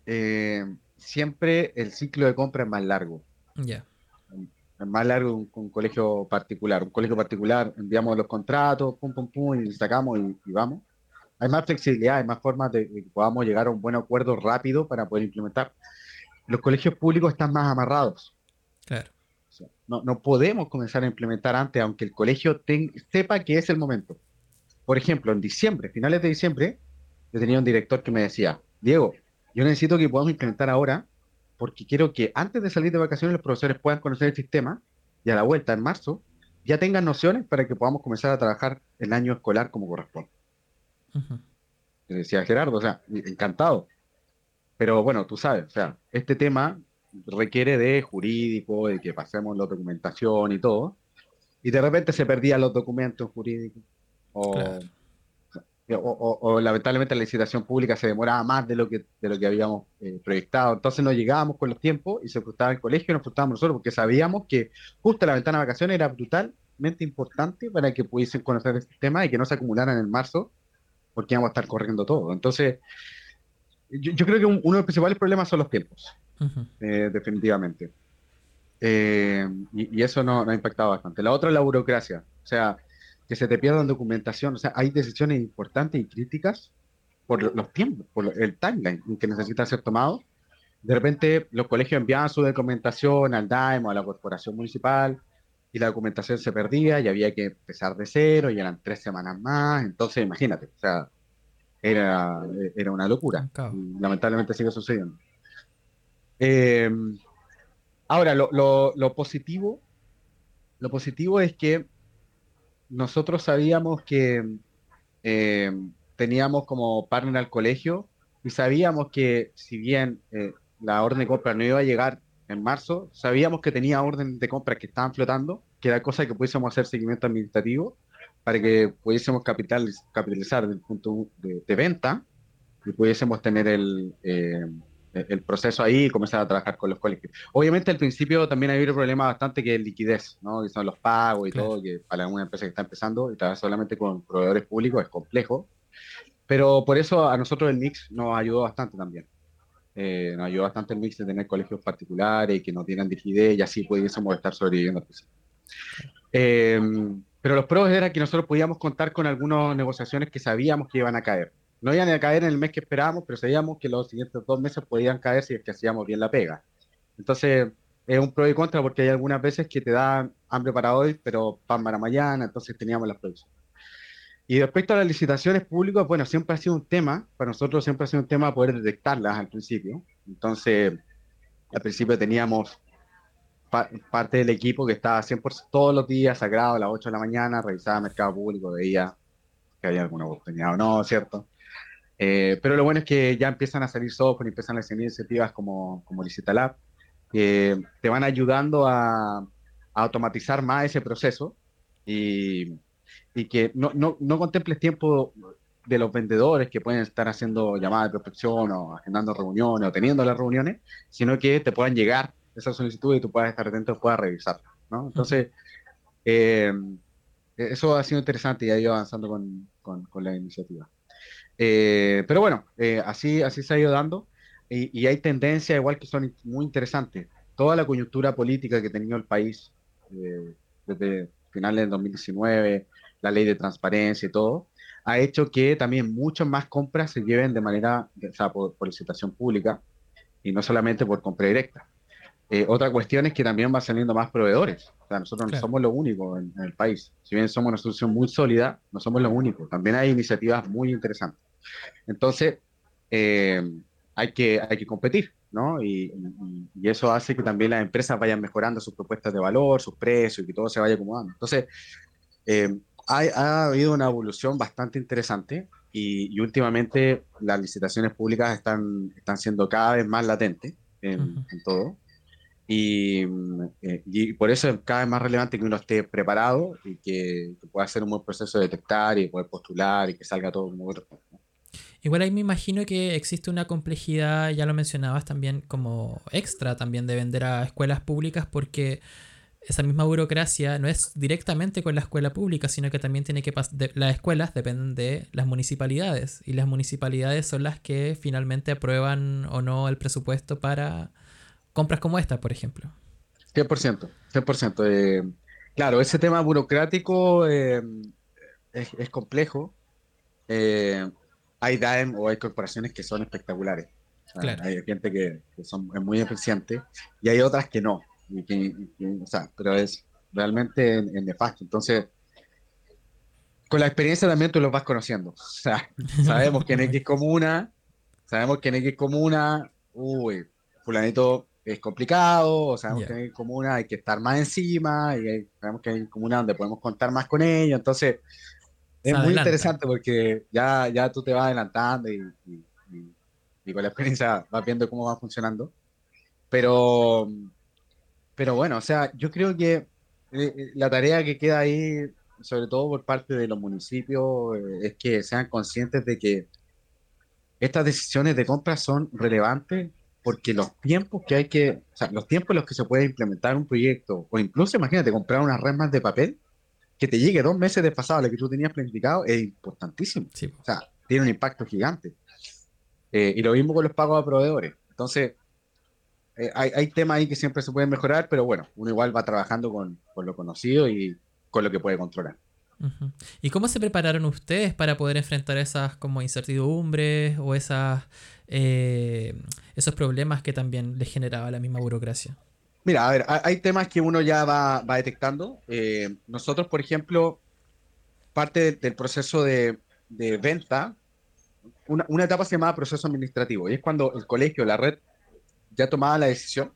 eh, siempre el ciclo de compra es más largo. Ya. Es más largo que un, colegio particular. Un colegio particular, enviamos los contratos, pum, pum, pum, y sacamos y, vamos. Hay más flexibilidad, hay más formas de, que podamos llegar a un buen acuerdo rápido para poder implementar. Los colegios públicos están más amarrados. Claro. no, no, podemos comenzar a implementar antes, aunque el colegio sepa que es el momento. Por ejemplo, en diciembre, finales de diciembre, yo tenía un director que me decía, Diego, yo necesito que podamos implementar ahora, porque quiero que antes de salir de vacaciones los profesores puedan conocer el sistema y a la vuelta en marzo ya tengan nociones para que podamos comenzar a trabajar el año escolar como corresponde. decía Gerardo, o sea, encantado. Pero bueno, tú sabes, o sea, este tema requiere de jurídico, de que pasemos la documentación y todo, y de repente se perdían los documentos jurídicos, o, o, lamentablemente la licitación pública se demoraba más de lo que, de lo que habíamos eh, proyectado, entonces no llegábamos con los tiempos y se frustraba el colegio y nos frustrábamos nosotros porque sabíamos que justo la ventana de vacaciones era brutalmente importante para que pudiesen conocer el sistema y que no se acumularan en marzo porque íbamos a estar corriendo todo. Entonces, yo, creo que uno de los principales problemas son los tiempos, eh, definitivamente. Eh, y, eso no, no, ha impactado bastante. La otra es la burocracia, o sea, que se te pierdan documentación, o sea, hay decisiones importantes y críticas por los tiempos, por el timeline que necesita ser tomado. De repente los colegios enviaban su documentación al DAEM o a la corporación municipal y la documentación se perdía y había que empezar de cero y eran tres semanas más. Entonces, imagínate, o sea, era, era una locura. lamentablemente sigue sucediendo. Eh, ahora, lo, lo, positivo, lo positivo es que nosotros sabíamos que eh, teníamos como partner al colegio y sabíamos que si bien eh, la orden de compra no iba a llegar en marzo, sabíamos que tenía orden de compra que estaban flotando, que era cosa que pudiésemos hacer seguimiento administrativo para que pudiésemos capitalizar desde el punto de, venta y pudiésemos tener el, eh, el proceso ahí y comenzar a trabajar con los colegios. Obviamente al principio también hay un problema bastante que es liquidez, ¿no? que son los pagos y todo, que para una empresa que está empezando y trabajar solamente con proveedores públicos es complejo, pero por eso a nosotros el mix nos ayudó bastante también. Eh, nos ayudó bastante el mix de tener colegios particulares y que no tienen liquidez y así pudiésemos estar sobreviviendo. Eh, pero los pros era que nosotros podíamos contar con algunas negociaciones que sabíamos que iban a caer. No iban a caer en el mes que esperábamos, pero sabíamos que los siguientes dos meses podían caer si es que hacíamos bien la pega. Entonces, es un pro y contra porque hay algunas veces que te dan hambre para hoy, pero pan para mañana, entonces teníamos las producciones. Y respecto a las licitaciones públicas, bueno, siempre ha sido un tema, para nosotros siempre ha sido un tema poder detectarlas al principio. Entonces, al principio teníamos parte del equipo que estaba 100% todos los días sagrado a las 8 de la mañana, revisaba mercado público, veía que había alguna oportunidad o no, ¿cierto? Eh, pero lo bueno es que ya empiezan a salir software, empiezan a salir iniciativas como, como Licitalab, que te van ayudando a, a, automatizar más ese proceso y, y que no, no, no, contemples tiempo de los vendedores que pueden estar haciendo llamadas de prospección o agendando reuniones o teniendo las reuniones, sino que te puedan llegar esa solicitud y tú puedas estar atento y puedas revisarla. ¿no? Entonces, eh, eso ha sido interesante y ha ido avanzando con, con, la iniciativa. Eh, pero bueno, eh, así, así se ha ido dando y, y, hay tendencias igual que son muy interesantes. Toda la coyuntura política que tenía el país desde finales del 2019, la ley de transparencia y todo, ha hecho que también muchas más compras se lleven de manera, o sea, por, por licitación pública y no solamente por compra directa. Eh, otra cuestión es que también van saliendo más proveedores. O sea, nosotros no somos los únicos en, el país. Si bien somos una solución muy sólida, no somos los únicos. También hay iniciativas muy interesantes. Entonces, eh, hay, que, hay que competir, ¿no? Y, eso hace que también las empresas vayan mejorando sus propuestas de valor, sus precios y que todo se vaya acomodando. Entonces, eh, ha, habido una evolución bastante interesante y, últimamente las licitaciones públicas están, están siendo cada vez más latentes en, en todo. Eh, y, por eso es cada vez más relevante que uno esté preparado y que, pueda hacer un buen proceso de detectar y poder postular y que salga todo muy Igual ahí me imagino que existe una complejidad, ya lo mencionabas también, como extra también de vender a escuelas públicas porque esa misma burocracia no es directamente con la escuela pública, sino que también tiene que pasar, las escuelas dependen de las municipalidades y las municipalidades son las que finalmente aprueban o no el presupuesto para compras como esta, por ejemplo. 100%, 100%. Eh, claro, ese tema burocrático eh, es, complejo. Eh, hay DAEM o hay corporaciones que son espectaculares. Hay gente que, son muy eficientes y hay otras que no. pero es realmente en, nefasto. Entonces, con la experiencia también tú los vas conociendo. O sea, sabemos que en X comuna, sabemos que en X comuna, uy, fulanito es complicado, o sabemos que en X comuna hay que estar más encima, y sabemos que hay comuna donde podemos contar más con ellos, entonces es muy interesante porque ya, ya tú te vas adelantando y, y, con la experiencia vas viendo cómo va funcionando. Pero, pero bueno, o sea, yo creo que eh, eh, la tarea que queda ahí sobre todo por parte de los municipios, eh, es que sean conscientes de que estas decisiones de compra son relevantes porque los tiempos que hay que, o sea, los tiempos en los que se puede implementar un proyecto, o incluso imagínate comprar unas remas de papel, que te llegue dos meses desfasado a lo que tú tenías planificado, es importantísimo. O sea, tiene un impacto gigante. Eh, y lo mismo con los pagos a proveedores. Entonces, eh, hay, hay, temas ahí que siempre se pueden mejorar, pero bueno, uno igual va trabajando con, con lo conocido y, con lo que puede controlar. ¿Y cómo se prepararon ustedes para poder enfrentar esas como incertidumbres o esas, eh, esos problemas que también les generaba la misma burocracia? Mira, a ver, hay temas que uno ya va, va detectando. Eh, nosotros, por ejemplo, parte del, proceso de, de venta, una, una, etapa se llamaba proceso administrativo, y es cuando el colegio, la red, ya tomaba la decisión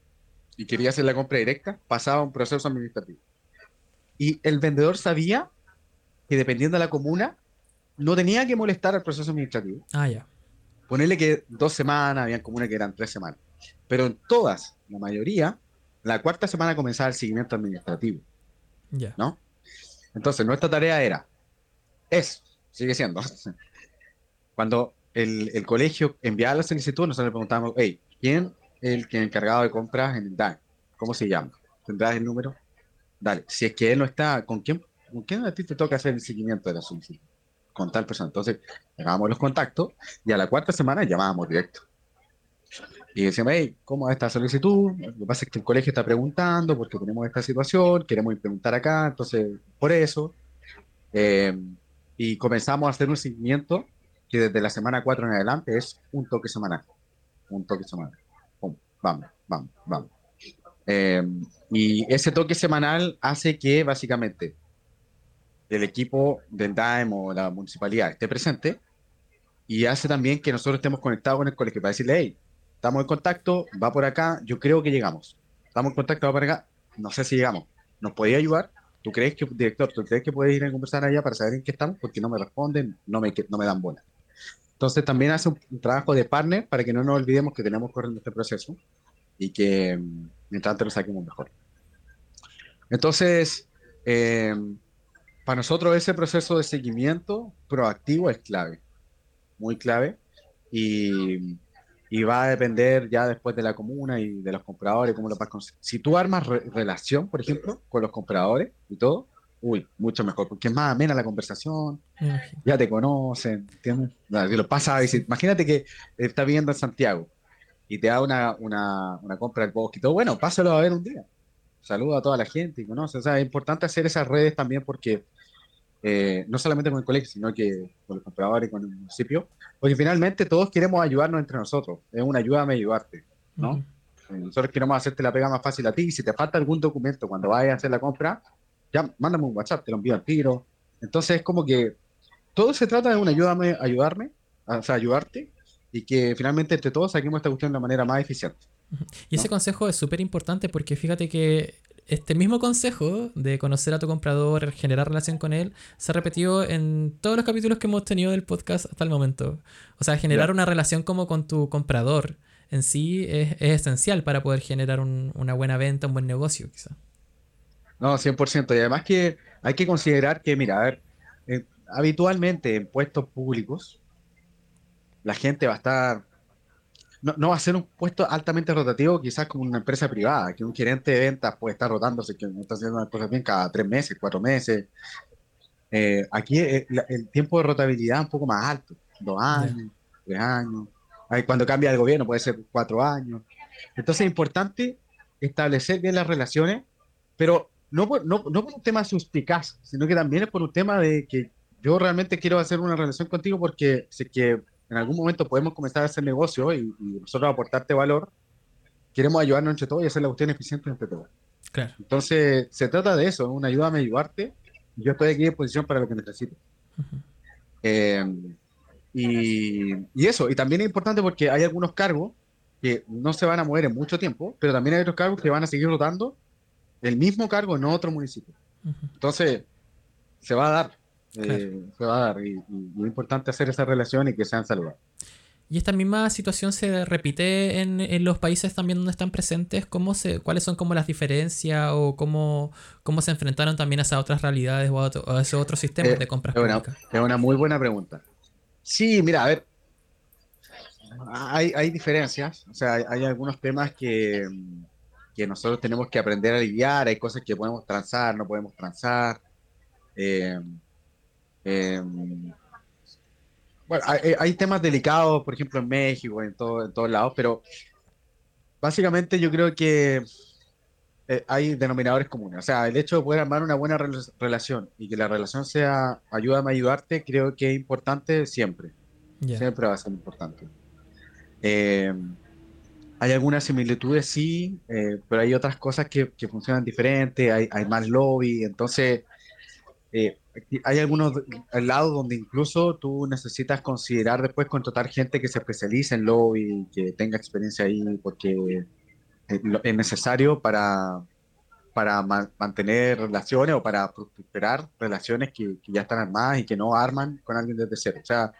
y quería hacer la compra directa, pasaba un proceso administrativo. Y el vendedor sabía que dependiendo de la comuna, no tenía que molestar al proceso administrativo. Ah, ya. Ponerle que dos semanas, había comunas que eran tres semanas. Pero en todas, la mayoría, la cuarta semana comenzaba el seguimiento administrativo. Ya. ¿No? Entonces, nuestra tarea era, es, sigue siendo, cuando el, el, colegio enviaba la solicitud, nosotros le preguntábamos, hey, ¿quién es el encargado de compras en el DAN? ¿Cómo se llama? ¿Tendrás el número? Dale, si es que él no está, ¿con quién, ¿con quién a ti te toca hacer el seguimiento de la solicitud? Con tal persona. Entonces, llamábamos los contactos y a la cuarta semana llamábamos directo. Y decíamos, hey, ¿cómo es esta solicitud? Lo que pasa es que el colegio está preguntando porque tenemos esta situación, queremos implementar acá, entonces, por eso. Eh, y comenzamos a hacer un seguimiento que desde la semana 4 en adelante es un toque semanal. Un toque semanal. vamos, vamos, vamos. Eh, y ese toque semanal hace que básicamente el equipo del DAEM o la municipalidad esté presente y hace también que nosotros estemos conectados con el colegio para decirle, hey, estamos en contacto, va por acá, yo creo que llegamos. Estamos en contacto, va por acá, no sé si llegamos. ¿Nos podía ayudar? ¿Tú crees que, director, tú crees que puedes ir a conversar allá para saber en qué estamos? Porque no me responden, no me, no me dan bola. Entonces también hace un, trabajo de partner para que no nos olvidemos que tenemos corriendo este proceso y que mm, mientras antes lo saquemos mejor. Entonces, eh, para nosotros ese proceso de seguimiento proactivo es clave, muy clave, y, va a depender ya después de la comuna y de los compradores, cómo lo vas a Si tú armas relación, por ejemplo, con los compradores y todo, uy, mucho mejor, porque es más amena la conversación, ya te conocen, ¿entiendes? lo pasa a imagínate que está viviendo en Santiago y te da una, una, una compra del bosque y todo, bueno, pásalo a ver un día. Saluda a toda la gente y conoce. O sea, es importante hacer esas redes también porque eh, no solamente con el colegio, sino que con los compradores y con el municipio, porque finalmente todos queremos ayudarnos entre nosotros. Es una ayuda a ayudarte, ¿no? Eh, nosotros queremos hacerte la pega más fácil a ti. Y si te falta algún documento cuando vayas a hacer la compra, ya mándame un WhatsApp, te lo envío al tiro. Entonces es como que todo se trata de una ayuda a ayudarme, o sea, ayudarte y que finalmente entre todos saquemos esta cuestión de la manera más eficiente. Y ese consejo es súper importante porque fíjate que este mismo consejo de conocer a tu comprador, generar relación con él, se ha repetido en todos los capítulos que hemos tenido del podcast hasta el momento. O sea, generar una relación como con tu comprador en sí es, esencial para poder generar una buena venta, un buen negocio, quizá. No, 100%. Y además que hay que considerar que, mira, a ver, eh, habitualmente en puestos públicos, la gente va a estar no, va a ser un puesto altamente rotativo, quizás como una empresa privada, que un gerente de ventas puede estar rotándose, que está haciendo las cosas bien cada tres meses, cuatro meses. Eh, aquí eh, el, tiempo de rotabilidad es un poco más alto, dos años, tres años. Cuando cambia el gobierno puede ser cuatro años. Entonces es importante establecer bien las relaciones, pero no por, no, no por un tema suspicaz, sino que también es por un tema de que yo realmente quiero hacer una relación contigo porque sé que en algún momento podemos comenzar a hacer negocio y, nosotros aportarte valor, queremos ayudarnos entre todos y hacer la cuestión eficiente entre todos. Claro. Entonces, se trata de eso, una ayuda a ayudarte. Yo estoy aquí en posición para lo que necesites. Eh, y, y, eso, y también es importante porque hay algunos cargos que no se van a mover en mucho tiempo, pero también hay otros cargos que van a seguir rotando el mismo cargo en otro municipio. Entonces, se va a dar, eh, se va a dar, y, y, es importante hacer esa relación y que sean saludables. ¿Y esta misma situación se repite en, en, los países también donde están presentes? ¿Cómo se, ¿Cuáles son como las diferencias o cómo, cómo se enfrentaron también a esas otras realidades o a, otro, a esos otros sistemas eh, de compras es? Una, es una muy buena pregunta. Sí, mira, a ver, hay, hay diferencias, o sea, hay, hay algunos temas que, que, nosotros tenemos que aprender a lidiar, hay cosas que podemos transar, no podemos transar. Eh, eh, bueno, hay, hay, temas delicados, por ejemplo, en México, en, todo, en todos lados, pero básicamente yo creo que eh, hay denominadores comunes. O sea, el hecho de poder armar una buena re relación y que la relación sea ayúdame a ayudarte, creo que es importante siempre. Yeah. Siempre va a ser importante. Eh, hay algunas similitudes, sí, eh, pero hay otras cosas que, que funcionan diferente, hay, hay, más lobby, entonces eh, hay algunos lados donde incluso tú necesitas considerar después contratar gente que se especialice en lobby, que tenga experiencia ahí, porque es necesario para, para ma mantener relaciones o para prosperar relaciones que, que, ya están armadas y que no arman con alguien desde cero. O sea,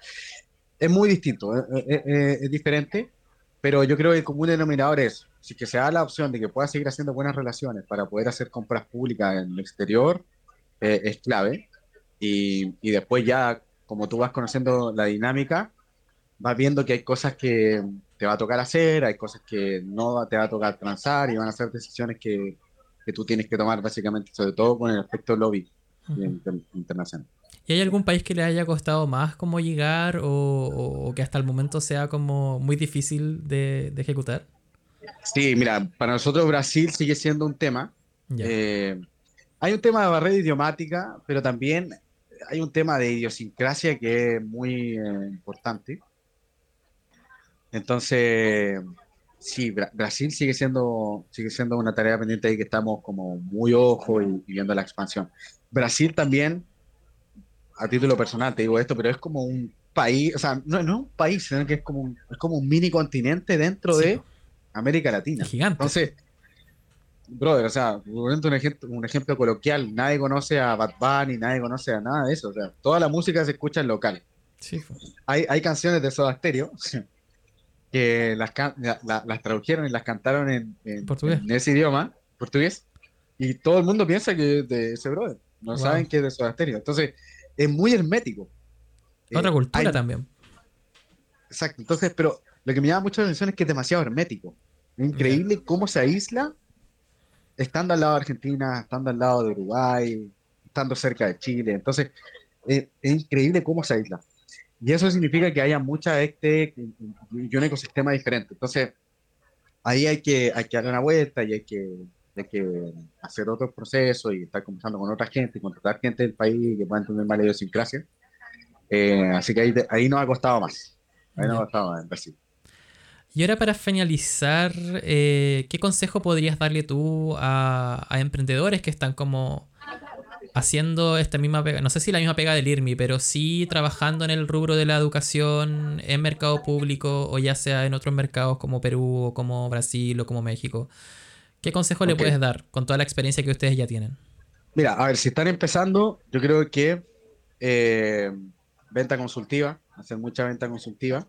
es muy distinto, es, es, es diferente, pero yo creo que el común denominador es, si que se da la opción de que pueda seguir haciendo buenas relaciones para poder hacer compras públicas en el exterior, eh, es clave. Y, y, después ya, como tú vas conociendo la dinámica, vas viendo que hay cosas que te va a tocar hacer, hay cosas que no te va a tocar transar y van a ser decisiones que, que tú tienes que tomar básicamente, sobre todo con el aspecto lobby uh -huh. inter internacional. ¿Y hay algún país que le haya costado más como llegar o, o que hasta el momento sea como muy difícil de, de, ejecutar? Sí, mira, para nosotros Brasil sigue siendo un tema. Eh, hay un tema de barrera idiomática, pero también hay un tema de idiosincrasia que es muy eh, importante. Entonces, sí, Bra Brasil sigue siendo, sigue siendo una tarea pendiente ahí que estamos como muy ojo y, y viendo la expansión. Brasil también a título personal te digo esto, pero es como un país, o sea, no, no es un país, sino que es como un, es como un mini continente dentro sí. de América Latina. Gigante. Entonces, brother, o sea, un ejemplo, un ejemplo coloquial, nadie conoce a Bad Bunny, nadie conoce a nada de eso, o sea, toda la música se escucha en local. Sí. Hay, hay canciones de Soda Stereo que las, la, las tradujeron y las cantaron en, en, en, ese idioma, portugués, y todo el mundo piensa que es de ese brother, no wow. saben que es de Soda Stereo. Entonces, es muy hermético. Otra eh, cultura hay... también. Exacto, entonces, pero lo que me llama mucho la atención es que es demasiado hermético. Increíble yeah. cómo se aísla estando al lado de Argentina, estando al lado de Uruguay, estando cerca de Chile. Entonces, es, es increíble cómo se aísla. Y eso significa que haya mucha este y un ecosistema diferente. Entonces, ahí hay que, hay que darle una vuelta y hay que, hay que hacer otros procesos y estar conversando con otra gente y contratar gente del país que pueda entender más la idiosincrasia. Eh, así que ahí, ahí nos ha costado más. Ahí nos ha costado más en Brasil. Y ahora para finalizar, eh, ¿qué consejo podrías darle tú a, a, emprendedores que están como haciendo esta misma pega? No sé si la misma pega del IRMI, pero sí trabajando en el rubro de la educación en mercado público o ya sea en otros mercados como Perú o como Brasil o como México. ¿Qué consejo okay. le puedes dar con toda la experiencia que ustedes ya tienen? Mira, a ver, si están empezando, yo creo que eh, venta consultiva, hacer mucha venta consultiva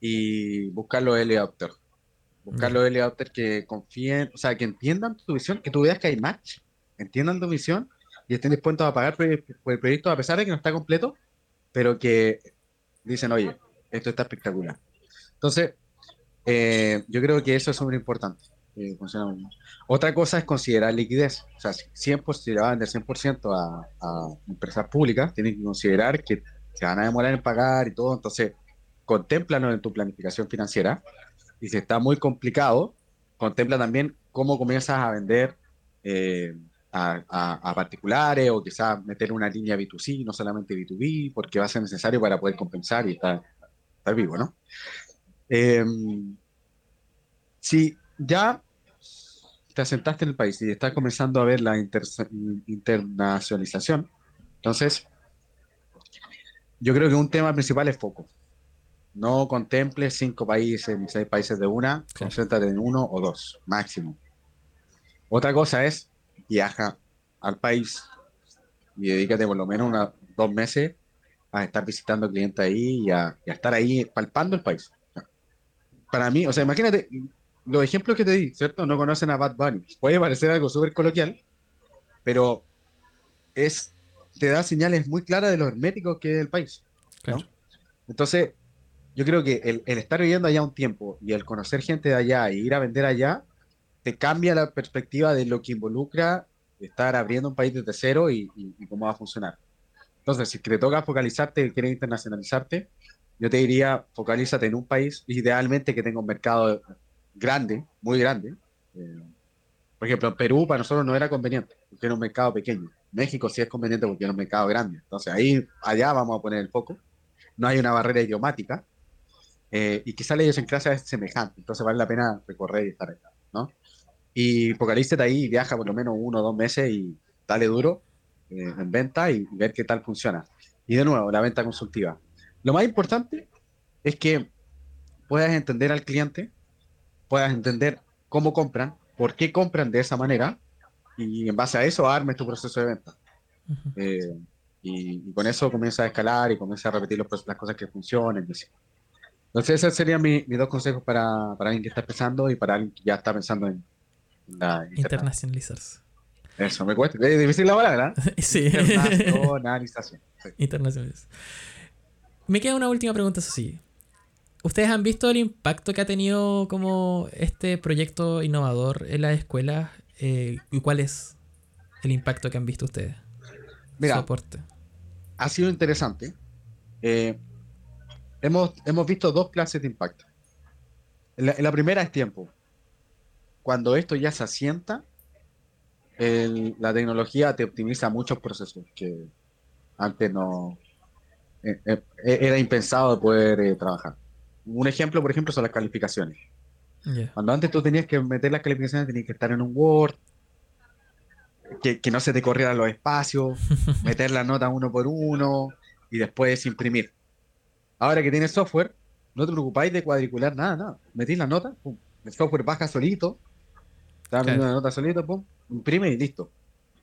y buscar los adopters. Buscar los adopters que confíen, o sea, que entiendan tu visión, que tú veas que hay match, entiendan tu visión y estén dispuestos a pagar por el proyecto a pesar de que no está completo, pero que dicen, oye, esto está espectacular. Entonces, eh, yo creo que eso es súper importante. Eh, Otra cosa es considerar liquidez. O sea, 100%, si le van vender 100% a, a empresas públicas, tienen que considerar que se van a demorar en pagar y todo. Entonces, contémplalo en tu planificación financiera. Y si está muy complicado, contempla también cómo comienzas a vender eh, a, particulares o quizás meter una línea B2C, no solamente B2B, porque va a ser necesario para poder compensar y estar, vivo, ¿no? Eh, si ya te asentaste en el país y estás comenzando a ver la inter internacionalización, entonces yo creo que un tema principal es foco. No contemple cinco países ni seis países de una, concéntrate en uno o dos, máximo. Otra cosa es viaja al país y dedícate por lo menos una, dos meses a estar visitando clientes ahí y a, estar ahí palpando el país. Para mí, o sea, imagínate, los ejemplos que te di, ¿cierto? No conocen a Bad Bunny. Puede parecer algo súper coloquial, pero es, te da señales muy claras de lo herméticos que es el país. Entonces, yo creo que el, estar viviendo allá un tiempo y el conocer gente de allá y ir a vender allá, te cambia la perspectiva de lo que involucra estar abriendo un país desde cero y, cómo va a funcionar. Entonces, si te toca focalizarte y quieres internacionalizarte, yo te diría, focalízate en un país, idealmente que tenga un mercado grande, muy grande. Eh, por ejemplo, Perú para nosotros no era conveniente, porque era un mercado pequeño. México sí es conveniente porque era un mercado grande. Entonces ahí, allá vamos a poner el foco. No hay una barrera idiomática. Eh, y quizá la idiosincrasia es semejante. Entonces vale la pena recorrer y estar acá, ¿no? Y focalízate ahí, viaja por lo menos uno o dos meses y dale duro eh, en venta y, ver qué tal funciona. Y de nuevo, la venta consultiva. Lo más importante es que puedas entender al cliente, puedas entender cómo compran, por qué compran de esa manera y en base a eso armes tu proceso de venta. Eh, y, con eso comienza a escalar y comienza a repetir los, las cosas que funcionen. Entonces, esos serían mis dos consejos para, para, alguien que está empezando y para alguien que ya está pensando en, la internacionalizarse. Eso, me cuesta. Es difícil la palabra. sí. Internacionalización. Internacionalización. Me queda una última pregunta, eso sí. ¿Ustedes han visto el impacto que ha tenido como este proyecto innovador en las escuelas? Eh, ¿Y cuál es el impacto que han visto ustedes? Mira, Soporte. ha sido interesante. Eh, hemos, hemos visto dos clases de impacto. La, la, primera es tiempo. Cuando esto ya se asienta, la tecnología te optimiza muchos procesos que antes no eh, era impensado poder trabajar un ejemplo, por ejemplo, son las calificaciones. Cuando antes tú tenías que meter las calificaciones, tenías que estar en un Word, que, no se te corrieran los espacios, meter la nota uno por uno y después imprimir. Ahora que tienes software, no te preocupáis de cuadricular nada, nada. Metís la nota, el software baja solito, te da una nota solito, pum, imprime y listo.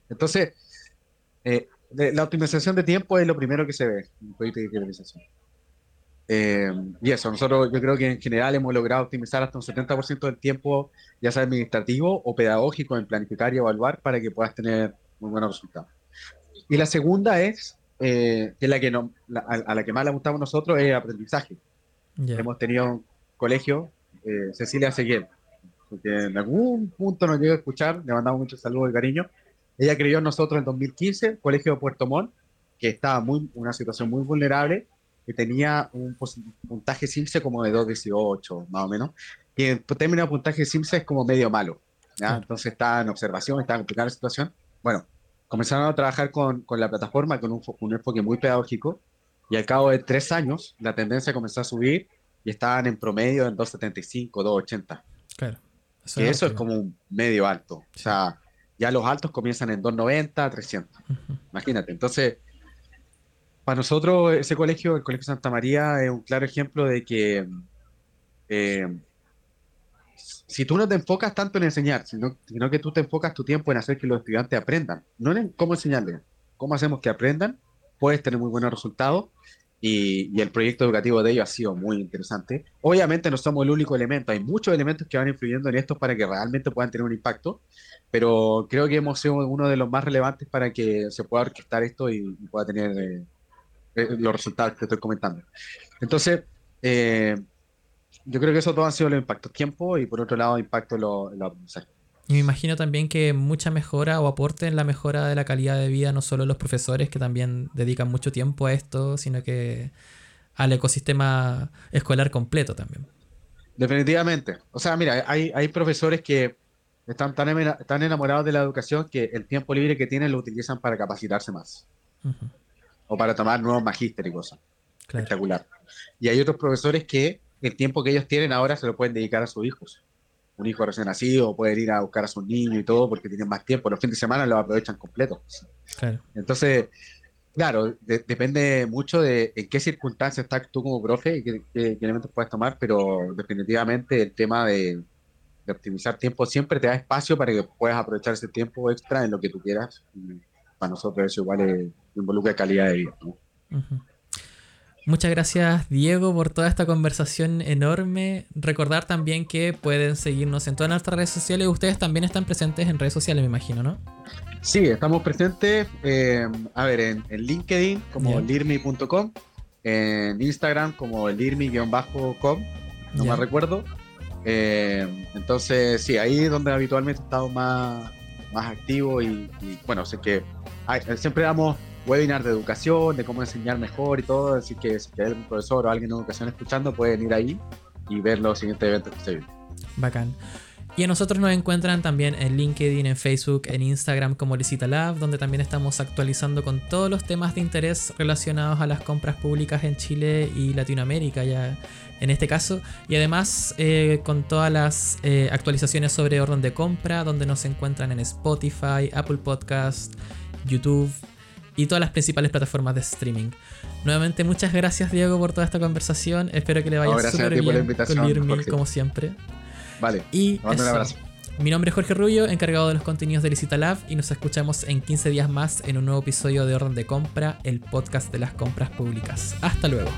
Entonces, eh, la optimización de tiempo es lo primero que se ve en proyecto de digitalización. Eh, y eso, nosotros yo creo que en general hemos logrado optimizar hasta un 70% del tiempo, ya sea administrativo o pedagógico, en planificar y evaluar para que puedas tener muy buenos resultados. Y la segunda es, eh, que es la que no, a, la que más le gustamos nosotros, es aprendizaje. Hemos tenido un colegio, eh, Cecilia Seguiel, porque en algún punto nos llegó a escuchar, le mandamos muchos saludos y cariño. Ella creyó en nosotros en 2015, Colegio de Puerto Montt, que estaba en una situación muy vulnerable que tenía un puntaje SIMSE como de 2.18, más o menos. Y en términos de puntaje SIMSE es como medio malo. ¿ya? Entonces está en observación, está complicada la situación. Bueno, comenzaron a trabajar con, con la plataforma con un, un, enfoque muy pedagógico y al cabo de tres años la tendencia comenzó a subir y estaban en promedio en 2.75, 2.80. Claro. Eso, y eso es como un medio alto. O sea, ya los altos comienzan en 2.90, 300. Imagínate. Entonces, para nosotros, ese colegio, el Colegio Santa María, es un claro ejemplo de que eh, si tú no te enfocas tanto en enseñar, sino, sino, que tú te enfocas tu tiempo en hacer que los estudiantes aprendan, no en cómo enseñarles, cómo hacemos que aprendan, puedes tener muy buenos resultados y, y, el proyecto educativo de ellos ha sido muy interesante. Obviamente no somos el único elemento, hay muchos elementos que van influyendo en esto para que realmente puedan tener un impacto, pero creo que hemos sido uno de los más relevantes para que se pueda orquestar esto y, pueda tener... Eh, eh, los resultados que estoy comentando. Entonces, eh, yo creo que eso todo han sido los impactos tiempo y por otro lado impacto en los aprendizajes. Y me imagino también que mucha mejora o aporte en la mejora de la calidad de vida, no solo los profesores que también dedican mucho tiempo a esto, sino que al ecosistema escolar completo también. Definitivamente. O sea, mira, hay, hay profesores que están tan, tan enamorados de la educación que el tiempo libre que tienen lo utilizan para capacitarse más o para tomar nuevos magíster y cosas. Espectacular. Y hay otros profesores que el tiempo que ellos tienen ahora se lo pueden dedicar a sus hijos. Un hijo recién nacido, pueden ir a buscar a su niño y todo porque tienen más tiempo. Los fines de semana lo aprovechan completo. Entonces, Claro, depende mucho de en qué circunstancias estás tú como profe y qué, elementos puedes tomar, pero definitivamente el tema de, optimizar tiempo siempre te da espacio para que puedas aprovechar ese tiempo extra en lo que tú quieras. para nosotros eso igual es, involucra calidad de vida. Muchas gracias Diego por toda esta conversación enorme. Recordar también que pueden seguirnos en todas nuestras redes sociales. Ustedes también están presentes en redes sociales, me imagino, ¿no? Sí, estamos presentes, eh, a ver, en, LinkedIn como lirmi.com, en Instagram como lirmi-com, no me recuerdo. Eh, entonces, sí, ahí es donde habitualmente estamos más, más activos y, bueno, sé que siempre damos webinar de educación, de cómo enseñar mejor y todo, así que si hay algún profesor o alguien de educación escuchando, pueden ir ahí y ver los siguientes eventos que se vienen. Bacán. Y a nosotros nos encuentran también en LinkedIn, en Facebook, en Instagram como Licita Lab, donde también estamos actualizando con todos los temas de interés relacionados a las compras públicas en Chile y Latinoamérica ya en este caso. Y además eh, con todas las eh, actualizaciones sobre orden de compra, donde nos encuentran en Spotify, Apple Podcast, YouTube y todas las principales plataformas de streaming. Nuevamente muchas gracias Diego por toda esta conversación. Espero que le vaya súper bien con Irmi, como siempre. Vale. Y un abrazo. Mi nombre es Jorge Rubio, encargado de los contenidos de Licita Lab, y nos escuchamos en 15 días más en un nuevo episodio de Orden de Compra, el podcast de las compras públicas. Hasta luego.